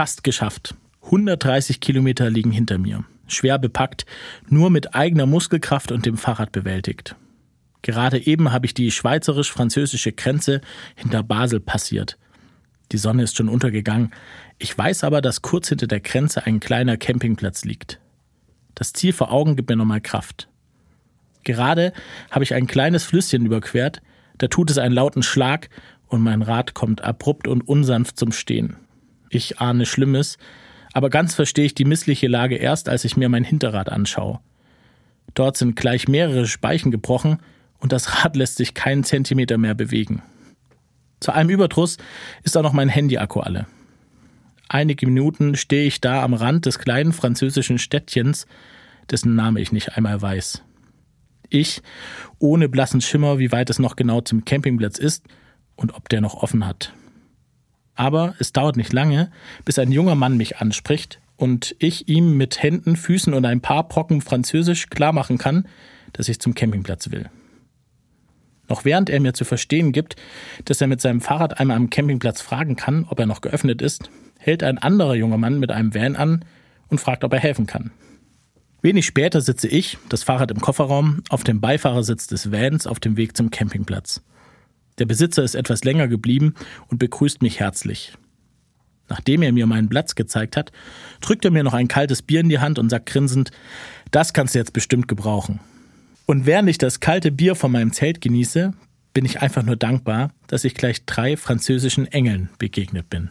Fast geschafft. 130 Kilometer liegen hinter mir. Schwer bepackt, nur mit eigener Muskelkraft und dem Fahrrad bewältigt. Gerade eben habe ich die schweizerisch-französische Grenze hinter Basel passiert. Die Sonne ist schon untergegangen. Ich weiß aber, dass kurz hinter der Grenze ein kleiner Campingplatz liegt. Das Ziel vor Augen gibt mir nochmal Kraft. Gerade habe ich ein kleines Flüsschen überquert, da tut es einen lauten Schlag und mein Rad kommt abrupt und unsanft zum Stehen. Ich ahne Schlimmes, aber ganz verstehe ich die missliche Lage erst, als ich mir mein Hinterrad anschaue. Dort sind gleich mehrere Speichen gebrochen und das Rad lässt sich keinen Zentimeter mehr bewegen. Zu einem Überdruss ist auch noch mein Handyakku alle. Einige Minuten stehe ich da am Rand des kleinen französischen Städtchens, dessen Name ich nicht einmal weiß. Ich, ohne blassen Schimmer, wie weit es noch genau zum Campingplatz ist und ob der noch offen hat. Aber es dauert nicht lange, bis ein junger Mann mich anspricht und ich ihm mit Händen, Füßen und ein paar Brocken Französisch klarmachen kann, dass ich zum Campingplatz will. Noch während er mir zu verstehen gibt, dass er mit seinem Fahrrad einmal am Campingplatz fragen kann, ob er noch geöffnet ist, hält ein anderer junger Mann mit einem Van an und fragt, ob er helfen kann. Wenig später sitze ich, das Fahrrad im Kofferraum, auf dem Beifahrersitz des Vans auf dem Weg zum Campingplatz. Der Besitzer ist etwas länger geblieben und begrüßt mich herzlich. Nachdem er mir meinen Platz gezeigt hat, drückt er mir noch ein kaltes Bier in die Hand und sagt grinsend, das kannst du jetzt bestimmt gebrauchen. Und während ich das kalte Bier von meinem Zelt genieße, bin ich einfach nur dankbar, dass ich gleich drei französischen Engeln begegnet bin.